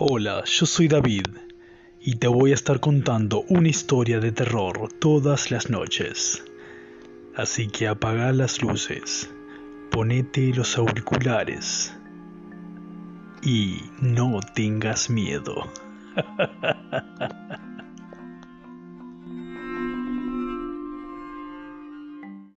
Hola, yo soy David y te voy a estar contando una historia de terror todas las noches. Así que apaga las luces, ponete los auriculares y no tengas miedo.